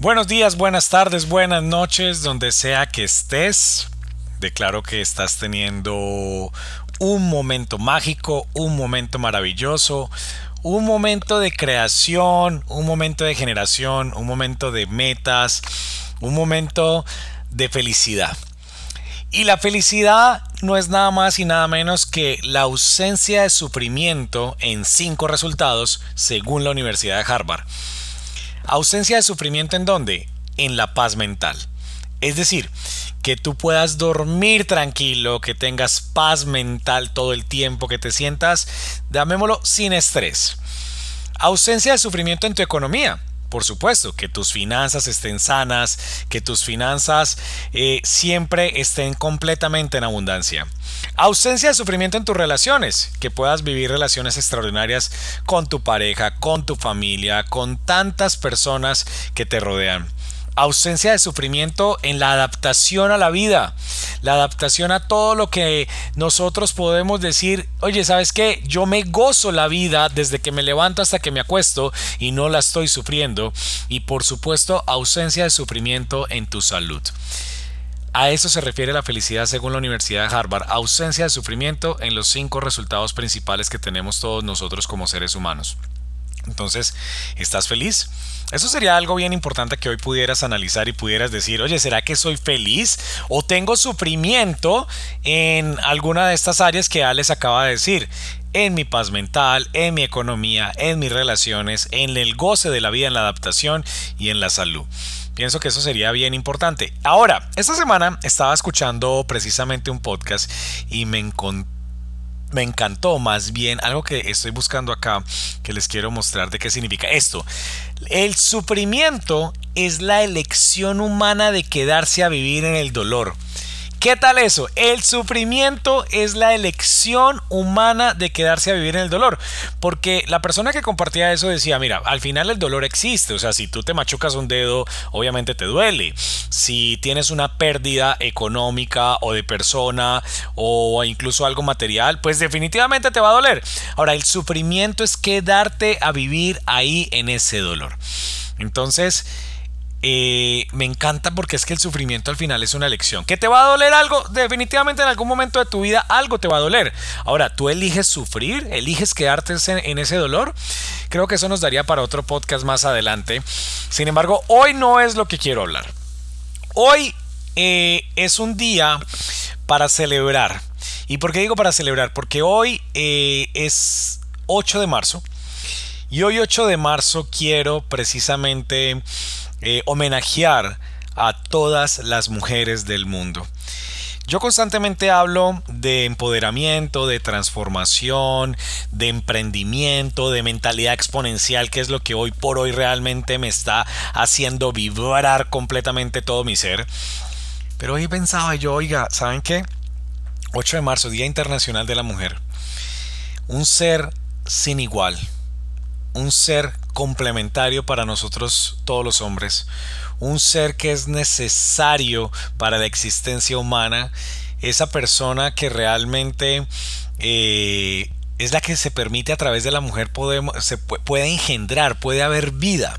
Buenos días, buenas tardes, buenas noches, donde sea que estés. Declaro que estás teniendo un momento mágico, un momento maravilloso, un momento de creación, un momento de generación, un momento de metas, un momento de felicidad. Y la felicidad no es nada más y nada menos que la ausencia de sufrimiento en cinco resultados según la Universidad de Harvard. Ausencia de sufrimiento en dónde? En la paz mental. Es decir, que tú puedas dormir tranquilo, que tengas paz mental todo el tiempo, que te sientas, llamémoslo, sin estrés. Ausencia de sufrimiento en tu economía. Por supuesto, que tus finanzas estén sanas, que tus finanzas eh, siempre estén completamente en abundancia. Ausencia de sufrimiento en tus relaciones, que puedas vivir relaciones extraordinarias con tu pareja, con tu familia, con tantas personas que te rodean ausencia de sufrimiento en la adaptación a la vida, la adaptación a todo lo que nosotros podemos decir, oye, ¿sabes qué? Yo me gozo la vida desde que me levanto hasta que me acuesto y no la estoy sufriendo. Y por supuesto, ausencia de sufrimiento en tu salud. A eso se refiere la felicidad según la Universidad de Harvard, ausencia de sufrimiento en los cinco resultados principales que tenemos todos nosotros como seres humanos. Entonces, ¿estás feliz? Eso sería algo bien importante que hoy pudieras analizar y pudieras decir, oye, ¿será que soy feliz o tengo sufrimiento en alguna de estas áreas que Alex acaba de decir? En mi paz mental, en mi economía, en mis relaciones, en el goce de la vida, en la adaptación y en la salud. Pienso que eso sería bien importante. Ahora, esta semana estaba escuchando precisamente un podcast y me me encantó más bien algo que estoy buscando acá que les quiero mostrar de qué significa esto. El sufrimiento es la elección humana de quedarse a vivir en el dolor. ¿Qué tal eso? El sufrimiento es la elección humana de quedarse a vivir en el dolor. Porque la persona que compartía eso decía, mira, al final el dolor existe. O sea, si tú te machucas un dedo, obviamente te duele. Si tienes una pérdida económica o de persona o incluso algo material, pues definitivamente te va a doler. Ahora, el sufrimiento es quedarte a vivir ahí en ese dolor. Entonces, eh, me encanta porque es que el sufrimiento al final es una elección. ¿Que te va a doler algo? Definitivamente en algún momento de tu vida algo te va a doler. Ahora, ¿tú eliges sufrir? ¿Eliges quedarte en ese dolor? Creo que eso nos daría para otro podcast más adelante. Sin embargo, hoy no es lo que quiero hablar. Hoy eh, es un día para celebrar. ¿Y por qué digo para celebrar? Porque hoy eh, es 8 de marzo. Y hoy 8 de marzo quiero precisamente eh, homenajear a todas las mujeres del mundo. Yo constantemente hablo de empoderamiento, de transformación, de emprendimiento, de mentalidad exponencial, que es lo que hoy por hoy realmente me está haciendo vibrar completamente todo mi ser. Pero hoy pensaba yo, oiga, ¿saben qué? 8 de marzo, Día Internacional de la Mujer. Un ser sin igual. Un ser complementario para nosotros todos los hombres, un ser que es necesario para la existencia humana, esa persona que realmente eh, es la que se permite a través de la mujer podemos, se puede engendrar, puede haber vida.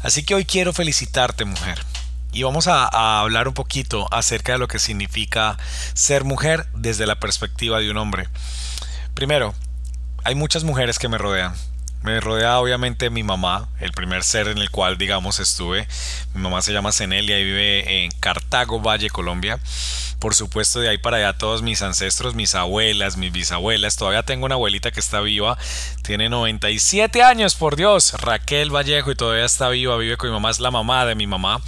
Así que hoy quiero felicitarte mujer. Y vamos a, a, hablar un poquito acerca de lo que significa ser mujer desde la perspectiva de un hombre. Primero, hay muchas mujeres que me rodean me rodea obviamente mi mamá, el primer ser en el cual, digamos, estuve. Mi mamá se llama Cenelia y vive en Cartago, Valle, Colombia. Por supuesto, de ahí para allá todos mis ancestros, mis abuelas, mis bisabuelas. Todavía tengo una abuelita que está viva, tiene 97 años, por Dios. Raquel Vallejo y todavía está viva, vive con mi mamá, es la mamá de mi mamá.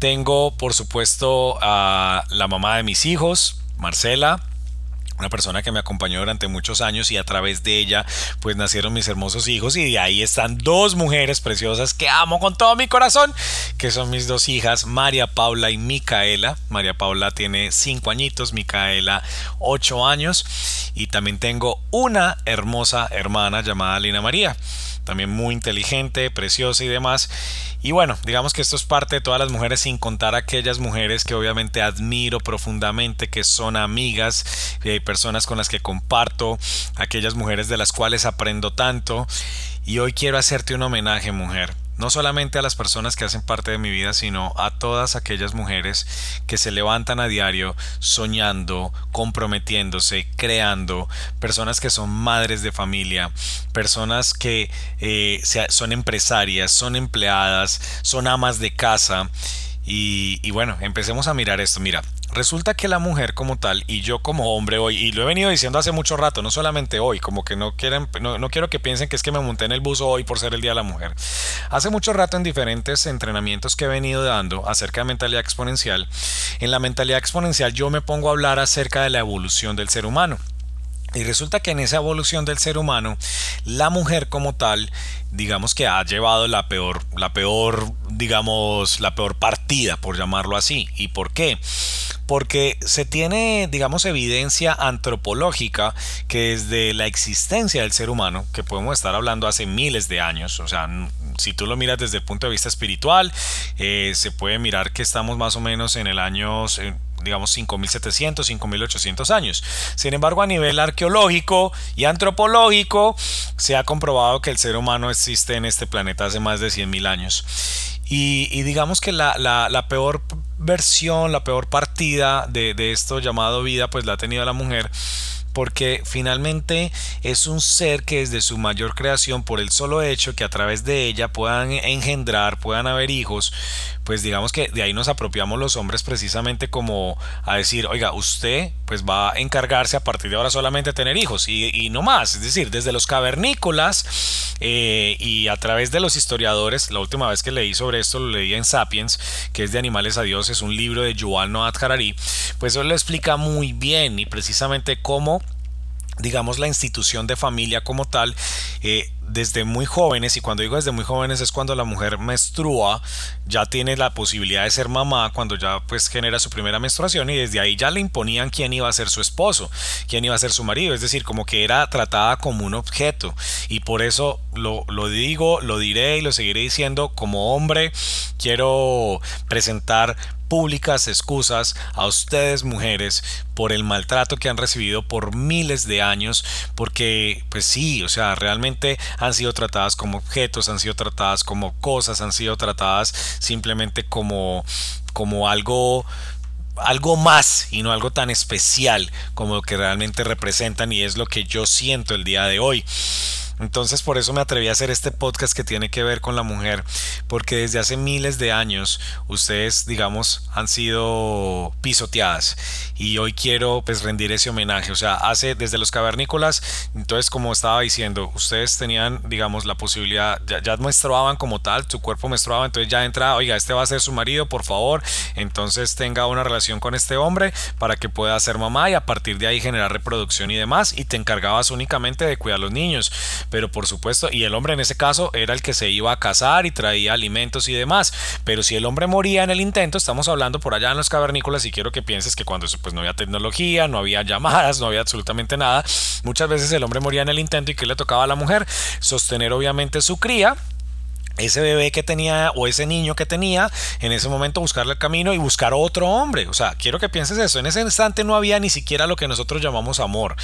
Tengo, por supuesto, a la mamá de mis hijos, Marcela, una persona que me acompañó durante muchos años y a través de ella pues nacieron mis hermosos hijos y de ahí están dos mujeres preciosas que amo con todo mi corazón que son mis dos hijas María Paula y Micaela. María Paula tiene cinco añitos Micaela ocho años. Y también tengo una hermosa hermana llamada Lina María también muy inteligente, preciosa y demás. Y bueno, digamos que esto es parte de todas las mujeres, sin contar aquellas mujeres que obviamente admiro profundamente, que son amigas, eh, personas con las que comparto, aquellas mujeres de las cuales aprendo tanto. Y hoy quiero hacerte un homenaje, mujer no solamente a las personas que hacen parte de mi vida, sino a todas aquellas mujeres que se levantan a diario soñando, comprometiéndose, creando, personas que son madres de familia, personas que eh, son empresarias, son empleadas, son amas de casa. Y, y bueno, empecemos a mirar esto. Mira, Resulta que la mujer como tal y yo como hombre hoy, y lo he venido diciendo hace mucho rato, no solamente hoy, como que no quieren, no, quiero que piensen que es que me monté en el bus hoy por ser el Día de la Mujer. Hace mucho rato en diferentes entrenamientos que he venido dando acerca de mentalidad exponencial, en la mentalidad exponencial yo me pongo a hablar acerca de la evolución del ser humano. Y resulta que en esa evolución del ser humano, la mujer como tal, digamos que ha llevado la peor, la peor, digamos, la peor partida, por llamarlo así. ¿Y por qué? Porque se tiene, digamos, evidencia antropológica que desde la existencia del ser humano, que podemos estar hablando hace miles de años, o sea, si tú lo miras desde el punto de vista espiritual, eh, se puede mirar que estamos más o menos en el año digamos 5700, 5800 años. Sin embargo, a nivel arqueológico y antropológico, se ha comprobado que el ser humano existe en este planeta hace más de 100.000 años. Y, digamos que la, la, peor versión, la peor partida de, de esto llamado vida, pues la ha tenido la mujer porque finalmente es un ser que desde su mayor creación, por el solo hecho que a través de ella puedan engendrar, puedan haber hijos, pues digamos que de ahí nos apropiamos los hombres precisamente como a decir, oiga, usted pues va a encargarse a partir de ahora solamente de tener hijos y, no más, es decir, desde los cavernícolas eh, y a través de los historiadores, la última vez que leí sobre esto lo leí en Sapiens, que es de Animales a Dios, es un libro de Yuval Noah Harari, pues eso lo explica muy bien y precisamente cómo digamos la institución de familia como tal eh, desde muy jóvenes y cuando digo desde muy jóvenes es cuando la mujer menstrua ya tiene la posibilidad de ser mamá cuando ya pues genera su primera menstruación y desde ahí ya le imponían quién iba a ser su esposo quién iba a ser su marido es decir como que era tratada como un objeto. Y por eso lo, lo digo lo diré y lo seguiré diciendo como hombre quiero presentar públicas excusas a ustedes mujeres por el maltrato que han recibido por miles de años porque pues sí o sea realmente han sido tratadas como objetos han sido tratadas como cosas han sido tratadas simplemente como como algo algo más y no algo tan especial como lo que realmente representan y es lo que yo siento el día de hoy. Entonces por eso me atreví a hacer este podcast que tiene que ver con la mujer, porque desde hace miles de años ustedes, digamos, han sido pisoteadas. Y hoy quiero pues rendir ese homenaje, o sea, hace desde los cavernícolas, entonces como estaba diciendo, ustedes tenían, digamos, la posibilidad, ya, ya menstruaban como tal, su cuerpo menstruaba, entonces ya entra, oiga, este va a ser su marido, por favor, entonces tenga una relación con este hombre para que pueda ser mamá y a partir de ahí generar reproducción y demás y te encargabas únicamente de cuidar a los niños pero por supuesto, y el hombre en ese caso era el que se iba a casar y traía alimentos y demás, pero si el hombre moría en el intento, estamos hablando por allá en los cavernícolas y quiero que pienses que cuando pues no había tecnología, no había llamadas, no había absolutamente nada, muchas veces el hombre moría en el intento y que le tocaba a la mujer sostener obviamente su cría ese bebé que tenía o ese niño que tenía en ese momento buscarle el camino y buscar otro hombre. O sea, quiero que pienses eso. En ese instante no había ni siquiera lo que nosotros llamamos amor.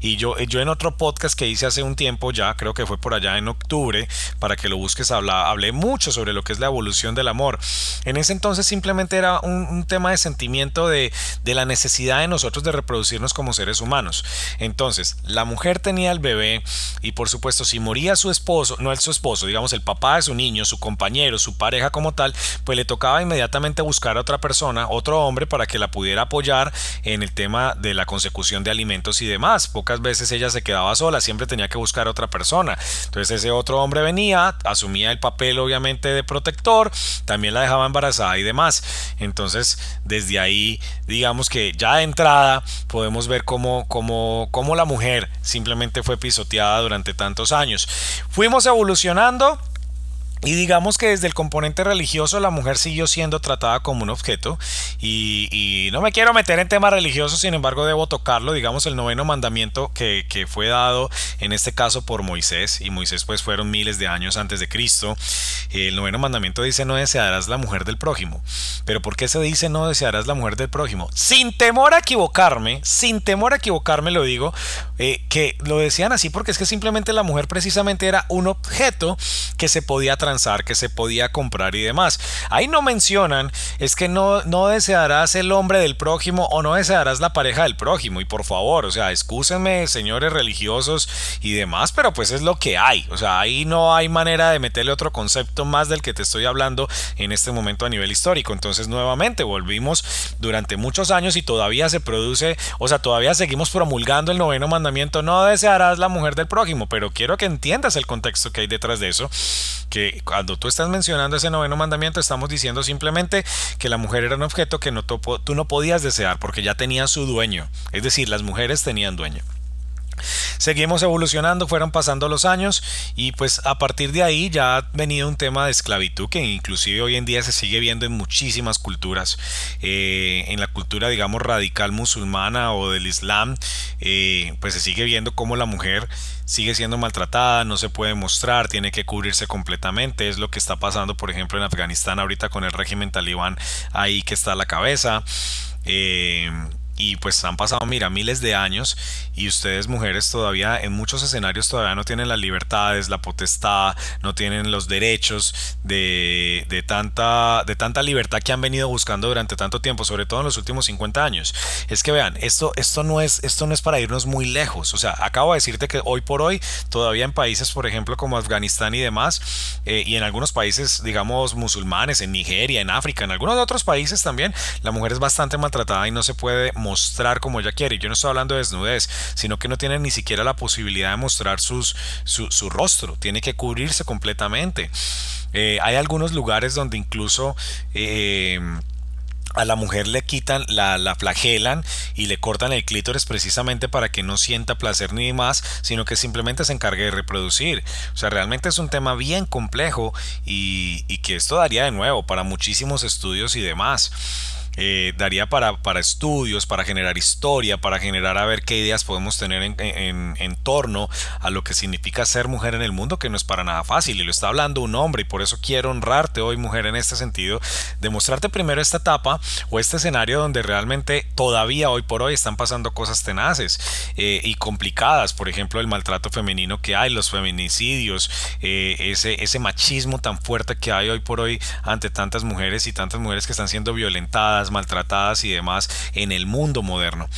Y yo, yo en otro podcast que hice hace un tiempo ya, creo que fue por allá en octubre, para que lo busques, hablé mucho sobre lo que es la evolución del amor. En ese entonces simplemente era un, un tema de sentimiento de, de la necesidad de nosotros de reproducirnos como seres humanos. Entonces, la mujer tenía el bebé y por supuesto si moría su esposo, no el su esposo, digamos el papá de su niño, su compañero, su pareja como tal, pues le tocaba inmediatamente buscar a otra persona, otro hombre, para que la pudiera apoyar en el tema de la consecución de alimentos y demás. Pocas veces ella se quedaba sola, siempre tenía que buscar a otra persona. Entonces ese otro hombre venía, asumía el papel obviamente de protector, también la dejaba embarazada y demás. Entonces desde ahí digamos que ya de entrada podemos ver cómo, cómo, cómo la mujer simplemente fue pisoteada durante tantos años. Fuimos evolucionando y digamos que desde el componente religioso la mujer siguió siendo tratada como un objeto y, no me quiero meter en temas religiosos, sin embargo debo tocarlo, digamos el noveno mandamiento que, que, fue dado en este caso por Moisés y Moisés pues fueron miles de años antes de Cristo. El noveno mandamiento dice no desearás la mujer del prójimo. Pero ¿por qué se dice no desearás la mujer del prójimo? Sin temor a equivocarme, sin temor a equivocarme lo digo, eh, que lo decían así porque es que simplemente la mujer precisamente era un objeto que se podía que se podía comprar y demás. Ahí no mencionan es que no, no desearás el hombre del prójimo o no desearás la pareja del prójimo. Y por favor, o sea, excúsenme, señores religiosos y demás, pero pues es lo que hay. O sea, ahí no hay manera de meterle otro concepto más del que te estoy hablando en este momento a nivel histórico. Entonces, nuevamente, volvimos durante muchos años y todavía se produce, o sea, todavía seguimos promulgando el noveno mandamiento, no desearás la mujer del prójimo, pero quiero que entiendas el contexto que hay detrás de eso, que cuando tú estás mencionando ese noveno mandamiento, estamos diciendo simplemente que la mujer era un objeto que no tú no podías desear porque ya tenía su dueño. Es decir, las mujeres tenían dueño. Seguimos evolucionando, fueron pasando los años y pues a partir de ahí ya ha venido un tema de esclavitud que inclusive hoy en día se sigue viendo en muchísimas culturas. Eh, en la cultura digamos radical musulmana o del islam eh, pues se sigue viendo cómo la mujer sigue siendo maltratada, no se puede mostrar, tiene que cubrirse completamente. Es lo que está pasando por ejemplo en Afganistán ahorita con el régimen talibán ahí que está a la cabeza. Eh, y pues han pasado, mira, miles de años y ustedes mujeres todavía en muchos escenarios todavía no tienen las libertades, la potestad, no tienen los derechos de, de, tanta, de tanta libertad que han venido buscando durante tanto tiempo, sobre todo en los últimos 50 años. Es que vean, esto, esto, no, es, esto no es para irnos muy lejos. O sea, acabo de decirte que hoy por hoy todavía en países, por ejemplo, como Afganistán y demás, eh, y en algunos países, digamos, musulmanes, en Nigeria, en África, en algunos otros países también, la mujer es bastante maltratada y no se puede mostrar como ella quiere. Yo no estoy hablando de desnudez, sino que no tiene ni siquiera la posibilidad de mostrar sus, su, rostro, tiene que cubrirse completamente. Eh, hay algunos lugares donde incluso... Eh, a la mujer le quitan, la, la, flagelan y le cortan el clítoris precisamente para que no sienta placer ni más, sino que simplemente se encargue de reproducir. O sea, realmente es un tema bien complejo y, y que esto daría de nuevo para muchísimos estudios y demás. Eh, daría para, para, estudios, para generar historia, para generar a ver qué ideas podemos tener en, en, torno a lo que significa ser mujer en el mundo, que no es para nada fácil. Y lo está hablando un hombre, y por eso quiero honrarte hoy, mujer, en este sentido, demostrarte primero esta etapa o este escenario donde realmente todavía hoy por hoy están pasando cosas tenaces eh, y complicadas. Por ejemplo, el maltrato femenino que hay, los feminicidios, eh, ese, ese machismo tan fuerte que hay hoy por hoy ante tantas mujeres y tantas mujeres que están siendo violentadas maltratadas y demás en el mundo moderno.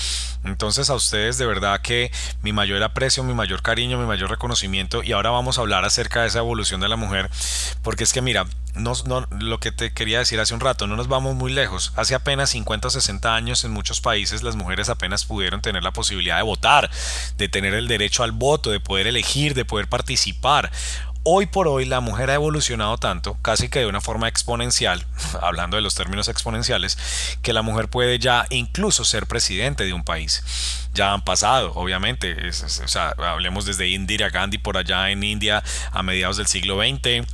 Entonces a ustedes de verdad que mi mayor aprecio, mi mayor cariño, mi mayor reconocimiento y ahora vamos a hablar acerca de esa evolución de la mujer porque es que mira, no, lo que te quería decir hace un rato, no nos vamos muy lejos. Hace apenas 50 o 60 años en muchos países las mujeres apenas pudieron tener la posibilidad de votar, de tener el derecho al voto, de poder elegir, de poder participar. Hoy por hoy la mujer ha evolucionado tanto, casi que de una forma exponencial, hablando de los términos exponenciales, que la mujer puede ya incluso ser presidente de un país. Ya han pasado, obviamente, hablemos desde Indira Gandhi por allá en India a mediados del siglo XX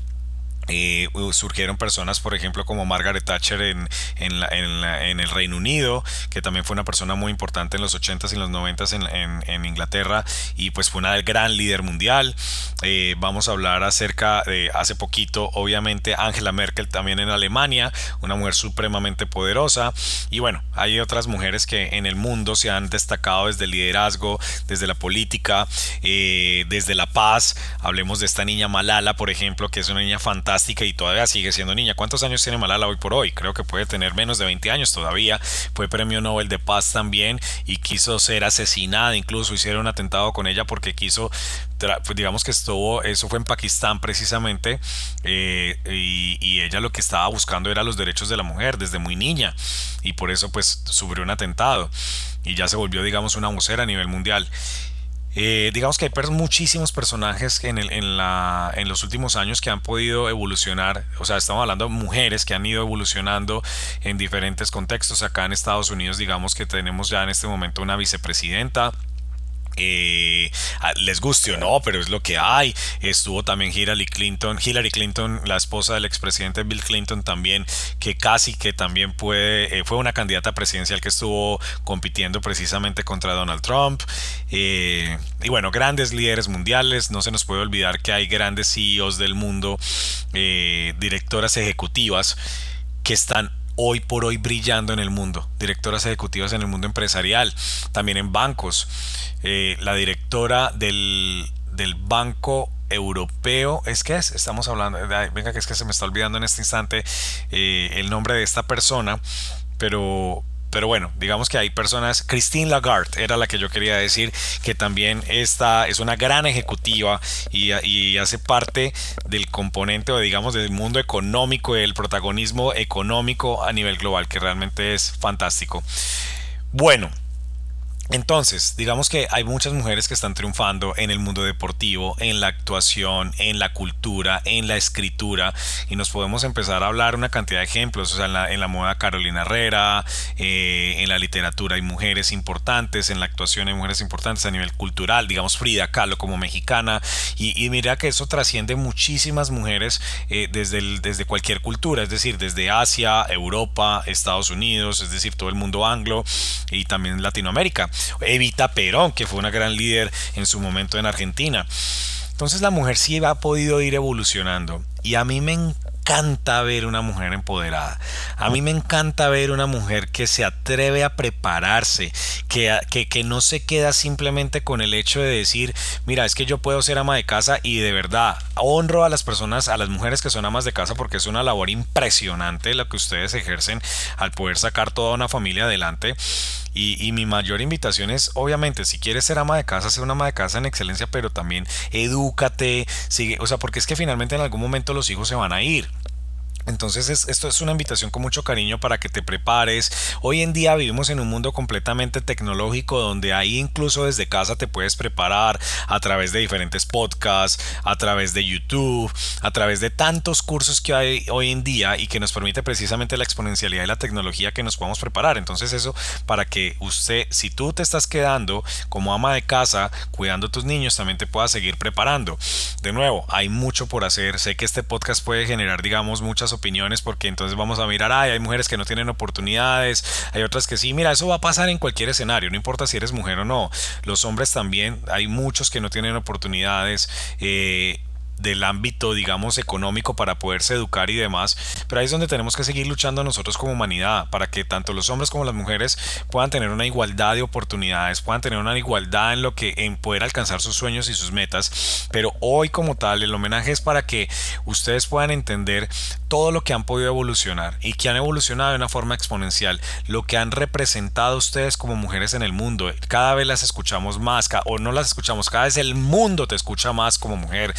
eh, surgieron personas, por ejemplo, como Margaret Thatcher en, en, en, el Reino Unido, que también fue una persona muy importante en los 80s y los 90s en, Inglaterra y pues fue una gran líder mundial. Eh, vamos a hablar acerca de hace poquito, obviamente, Angela Merkel también en Alemania, una mujer supremamente poderosa. Y bueno, hay otras mujeres que en el mundo se han destacado desde el liderazgo, desde la política, eh, desde la paz. Hablemos de esta niña Malala, por ejemplo, que es una niña fantástica y todavía sigue siendo niña. ¿Cuántos años tiene Malala hoy por hoy? Creo que puede tener menos de 20 años todavía. Fue premio Nobel de Paz también y quiso ser asesinada, incluso hicieron un atentado con ella porque quiso pues digamos que estuvo, eso fue en Pakistán precisamente, eh, y, y, ella lo que estaba buscando era los derechos de la mujer desde muy niña, y por eso pues sufrió un atentado, y ya se volvió digamos una vocera a nivel mundial. Eh, digamos que hay muchísimos personajes en, el, en, la, en los últimos años que han podido evolucionar, o sea, estamos hablando de mujeres que han ido evolucionando en diferentes contextos. Acá en Estados Unidos, digamos que tenemos ya en este momento una vicepresidenta, eh, les guste o no, pero es lo que hay. Estuvo también Hillary Clinton, Hillary Clinton, la esposa del expresidente Bill Clinton también, que casi que también puede, eh, fue una candidata presidencial que estuvo compitiendo precisamente contra Donald Trump. Eh, y bueno, grandes líderes mundiales, no se nos puede olvidar que hay grandes CEOs del mundo, directoras ejecutivas que están hoy por hoy brillando en el mundo, directoras ejecutivas en el mundo empresarial, también en bancos. Eh, la directora del, del Banco Europeo, es que es, estamos hablando, venga que es que se me está olvidando en este instante eh, el nombre de esta persona, pero pero bueno, digamos que hay personas, Christine Lagarde era la que yo quería decir, que también esta es una gran ejecutiva y hace parte del componente o digamos del mundo económico, del protagonismo económico a nivel global, que realmente es fantástico. Bueno, entonces, digamos que hay muchas mujeres que están triunfando en el mundo deportivo, en la actuación, en la cultura, en la escritura, y nos podemos empezar a hablar una cantidad de ejemplos, o sea, en la, moda Carolina Herrera, eh, en la literatura hay mujeres importantes, en la actuación hay mujeres importantes a nivel cultural, digamos Frida Kahlo como mexicana, y, mira que eso trasciende muchísimas mujeres eh, desde, desde cualquier cultura, es decir, desde Asia, Europa, Estados Unidos, es decir, todo el mundo anglo y también Latinoamérica. Evita Perón, que fue una gran líder en su momento en Argentina. Entonces la mujer sí ha podido ir evolucionando y a mí me encanta ver una mujer empoderada. A mí me encanta ver una mujer que se atreve a prepararse, que, que, que, no se queda simplemente con el hecho de decir, mira, es que yo puedo ser ama de casa y de verdad honro a las personas, a las mujeres que son amas de casa porque es una labor impresionante lo que ustedes ejercen al poder sacar toda una familia adelante. Y, mi mayor invitación es, obviamente, si quieres ser ama de casa, ser una ama de casa en excelencia, pero también edúcate, sigue, o sea, porque es que finalmente en algún momento los hijos se van a ir. Entonces esto es una invitación con mucho cariño para que te prepares. Hoy en día vivimos en un mundo completamente tecnológico donde ahí incluso desde casa te puedes preparar a través de diferentes podcasts, a través de YouTube, a través de tantos cursos que hay hoy en día y que nos permite precisamente la exponencialidad y la tecnología que nos podamos preparar. Entonces eso para que usted, si tú te estás quedando como ama de casa cuidando a tus niños, también te puedas seguir preparando. De nuevo, hay mucho por hacer. Sé que este podcast puede generar, digamos, muchas opiniones porque entonces vamos a mirar, ay, hay mujeres que no tienen oportunidades, hay otras que sí, mira, eso va a pasar en cualquier escenario, no importa si eres mujer o no, los hombres también, hay muchos que no tienen oportunidades, eh, del ámbito, digamos, económico para poderse educar y demás. Pero ahí es donde tenemos que seguir luchando nosotros como humanidad para que tanto los hombres como las mujeres puedan tener una igualdad de oportunidades, puedan tener una igualdad en lo que en poder alcanzar sus sueños y sus metas. Pero hoy como tal, el homenaje es para que ustedes puedan entender todo lo que han podido evolucionar y que han evolucionado de una forma exponencial, lo que han representado ustedes como mujeres en el mundo. Cada vez las escuchamos más o no las escuchamos, cada vez el mundo te escucha más como mujer.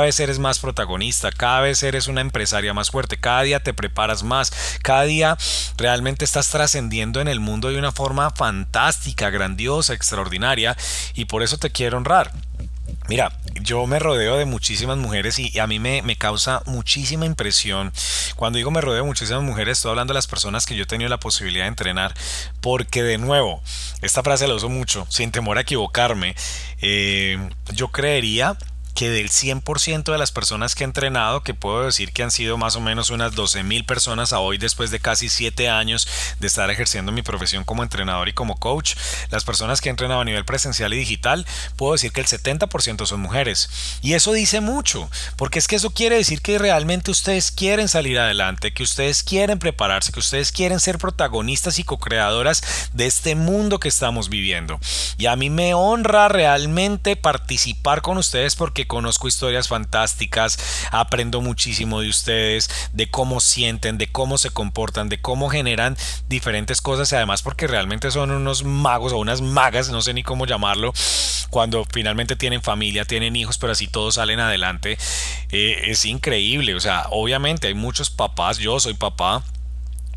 Cada vez eres más protagonista, cada vez eres una empresaria más fuerte, cada día te preparas más, cada día realmente estás trascendiendo en el mundo de una forma fantástica, grandiosa, extraordinaria y por eso te quiero honrar. Mira, yo me rodeo de muchísimas mujeres y, a mí me, me, causa muchísima impresión. Cuando digo me rodeo de muchísimas mujeres, estoy hablando de las personas que yo he tenido la posibilidad de entrenar, porque de nuevo, esta frase la uso mucho, sin temor a equivocarme, eh, yo creería que del 100% de las personas que he entrenado, que puedo decir que han sido más o menos unas 12 mil personas a hoy después de casi 7 años de estar ejerciendo mi profesión como entrenador y como coach, las personas que he entrenado a nivel presencial y digital, puedo decir que el 70% son mujeres. Y eso dice mucho, porque es que eso quiere decir que realmente ustedes quieren salir adelante, que ustedes quieren prepararse, que ustedes quieren ser protagonistas y co-creadoras de este mundo que estamos viviendo. Y a mí me honra realmente participar con ustedes porque que conozco historias fantásticas, aprendo muchísimo de ustedes, de cómo sienten, de cómo se comportan, de cómo generan diferentes cosas y además porque realmente son unos magos o unas magas, no sé ni cómo llamarlo, cuando finalmente tienen familia, tienen hijos, pero así todos salen adelante. Eh, es increíble, o sea, obviamente hay muchos papás, yo soy papá.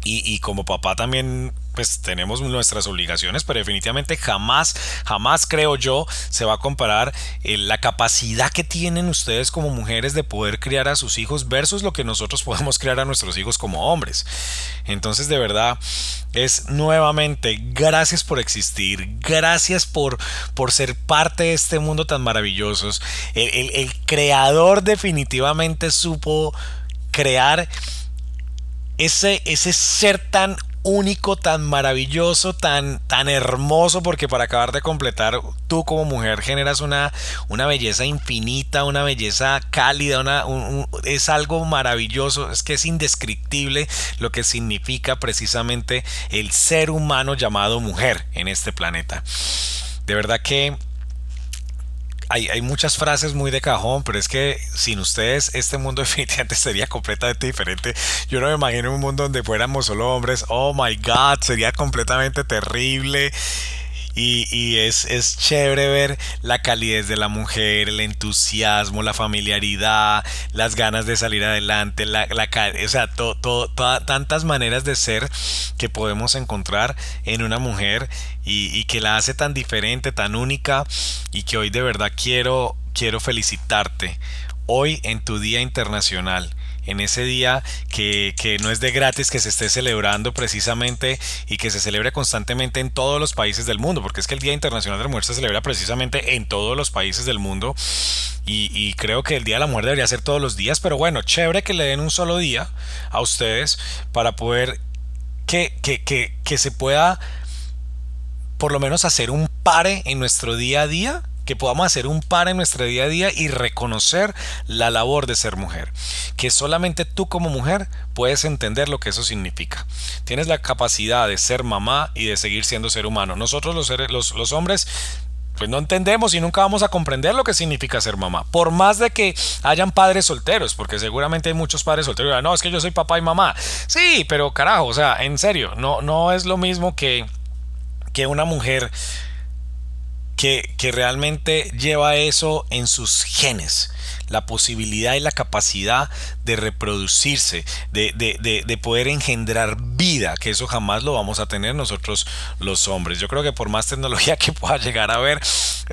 Y, y, como papá también pues tenemos nuestras obligaciones, pero definitivamente jamás, jamás creo yo se va a comparar eh, la capacidad que tienen ustedes como mujeres de poder criar a sus hijos versus lo que nosotros podemos criar a nuestros hijos como hombres. Entonces de verdad es nuevamente gracias por existir, gracias por, por ser parte de este mundo tan maravilloso. el, el creador definitivamente supo crear ese, ese ser tan único, tan maravilloso, tan, tan hermoso, porque para acabar de completar, tú como mujer generas una, una belleza infinita, una belleza cálida, es algo maravilloso, es que es indescriptible lo que significa precisamente el ser humano llamado mujer en este planeta. De verdad que hay, muchas frases muy de cajón, pero es que sin ustedes este mundo definitivamente sería completamente diferente. Yo no me imagino un mundo donde fuéramos solo hombres. Oh my god, sería completamente terrible. Y, es, es, chévere ver la calidez de la mujer, el entusiasmo, la familiaridad, las ganas de salir adelante, la, la o sea, tantas maneras de ser que podemos encontrar en una mujer y, y, que la hace tan diferente, tan única y que hoy de verdad quiero, quiero felicitarte. Hoy en tu Día Internacional en ese día que, no es de gratis que se esté celebrando precisamente y que se celebre constantemente en todos los países del mundo, porque es que el Día Internacional de la Mujer se celebra precisamente en todos los países del mundo y, creo que el Día de la Mujer debería ser todos los días, pero bueno, chévere que le den un solo día a ustedes para poder que, que, que, que se pueda por lo menos hacer un pare en nuestro día a día que podamos hacer un par en nuestro día a día y reconocer la labor de ser mujer. Que solamente tú como mujer puedes entender lo que eso significa. Tienes la capacidad de ser mamá y de seguir siendo ser humano. Nosotros los, los, hombres pues no entendemos y nunca vamos a comprender lo que significa ser mamá. Por más de que hayan padres solteros, porque seguramente hay muchos padres solteros. No, es que yo soy papá y mamá. Sí, pero carajo, o sea, en serio, no, no es lo mismo que, que una mujer que, realmente lleva eso en sus genes la posibilidad y la capacidad de reproducirse, de, de, de, poder engendrar vida, que eso jamás lo vamos a tener nosotros los hombres. Yo creo que por más tecnología que pueda llegar a haber,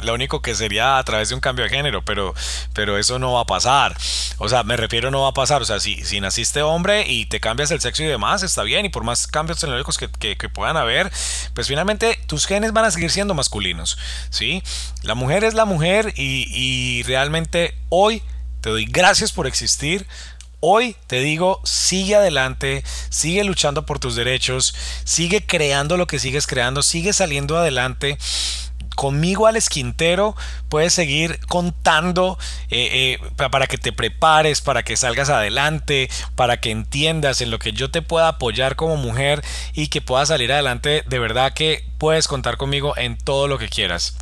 lo único que sería a través de un cambio de género, pero, pero eso no va a pasar. O sea, me refiero no va a pasar. O sea, si, si naciste hombre y te cambias el sexo y demás, está bien. Y por más cambios tecnológicos que, que, que puedan haber, pues finalmente tus genes van a seguir siendo masculinos. ¿sí? La mujer es la mujer y, y realmente hoy te doy gracias por existir. Hoy te digo, sigue adelante, sigue luchando por tus derechos, sigue creando lo que sigues creando, sigue saliendo adelante. Conmigo, Alex Quintero, puedes seguir contando eh, eh, para que te prepares, para que salgas adelante, para que entiendas en lo que yo te pueda apoyar como mujer y que puedas salir adelante. De verdad que puedes contar conmigo en todo lo que quieras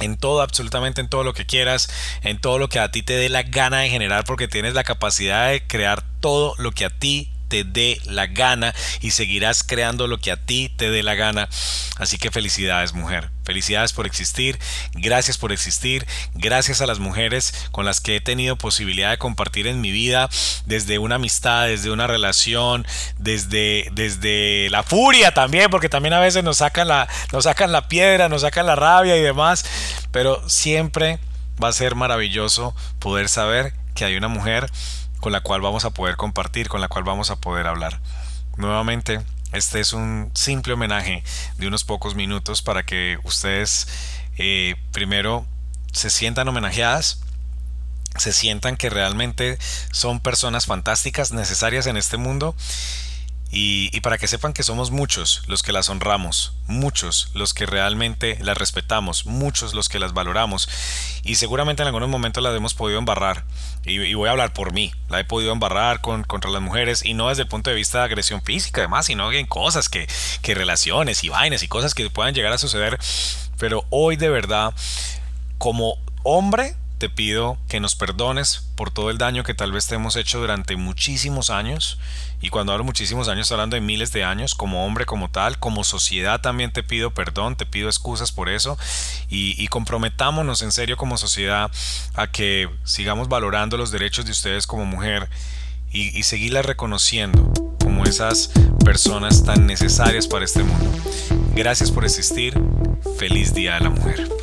en todo, absolutamente en todo lo que quieras, en todo lo que a ti te dé la gana de generar, porque tienes la capacidad de crear todo lo que a ti te dé la gana y seguirás creando lo que a ti te dé la gana. Así que felicidades mujer, felicidades por existir, gracias por existir, gracias a las mujeres con las que he tenido posibilidad de compartir en mi vida, desde una amistad, desde una relación, desde, desde la furia también, porque también a veces nos sacan, la, nos sacan la piedra, nos sacan la rabia y demás, pero siempre va a ser maravilloso poder saber que hay una mujer con la cual vamos a poder compartir, con la cual vamos a poder hablar. Nuevamente, este es un simple homenaje de unos pocos minutos para que ustedes eh, primero se sientan homenajeadas, se sientan que realmente son personas fantásticas, necesarias en este mundo y, para que sepan que somos muchos los que las honramos, muchos los que realmente las respetamos, muchos los que las valoramos. Y seguramente en algunos momentos las hemos podido embarrar. Y, voy a hablar por mí, la he podido embarrar con, contra las mujeres y no desde el punto de vista de agresión física además, sino en cosas que, que relaciones y vainas y cosas que puedan llegar a suceder, pero hoy de verdad como hombre te pido que nos perdones por todo el daño que tal vez te hemos hecho durante muchísimos años. Y cuando hablo muchísimos años, hablando de miles de años, como hombre, como tal, como sociedad también te pido perdón, te pido excusas por eso. Y, comprometámonos en serio como sociedad a que sigamos valorando los derechos de ustedes como mujer y, y seguirlas reconociendo como esas personas tan necesarias para este mundo. Gracias por existir. Feliz Día de la Mujer.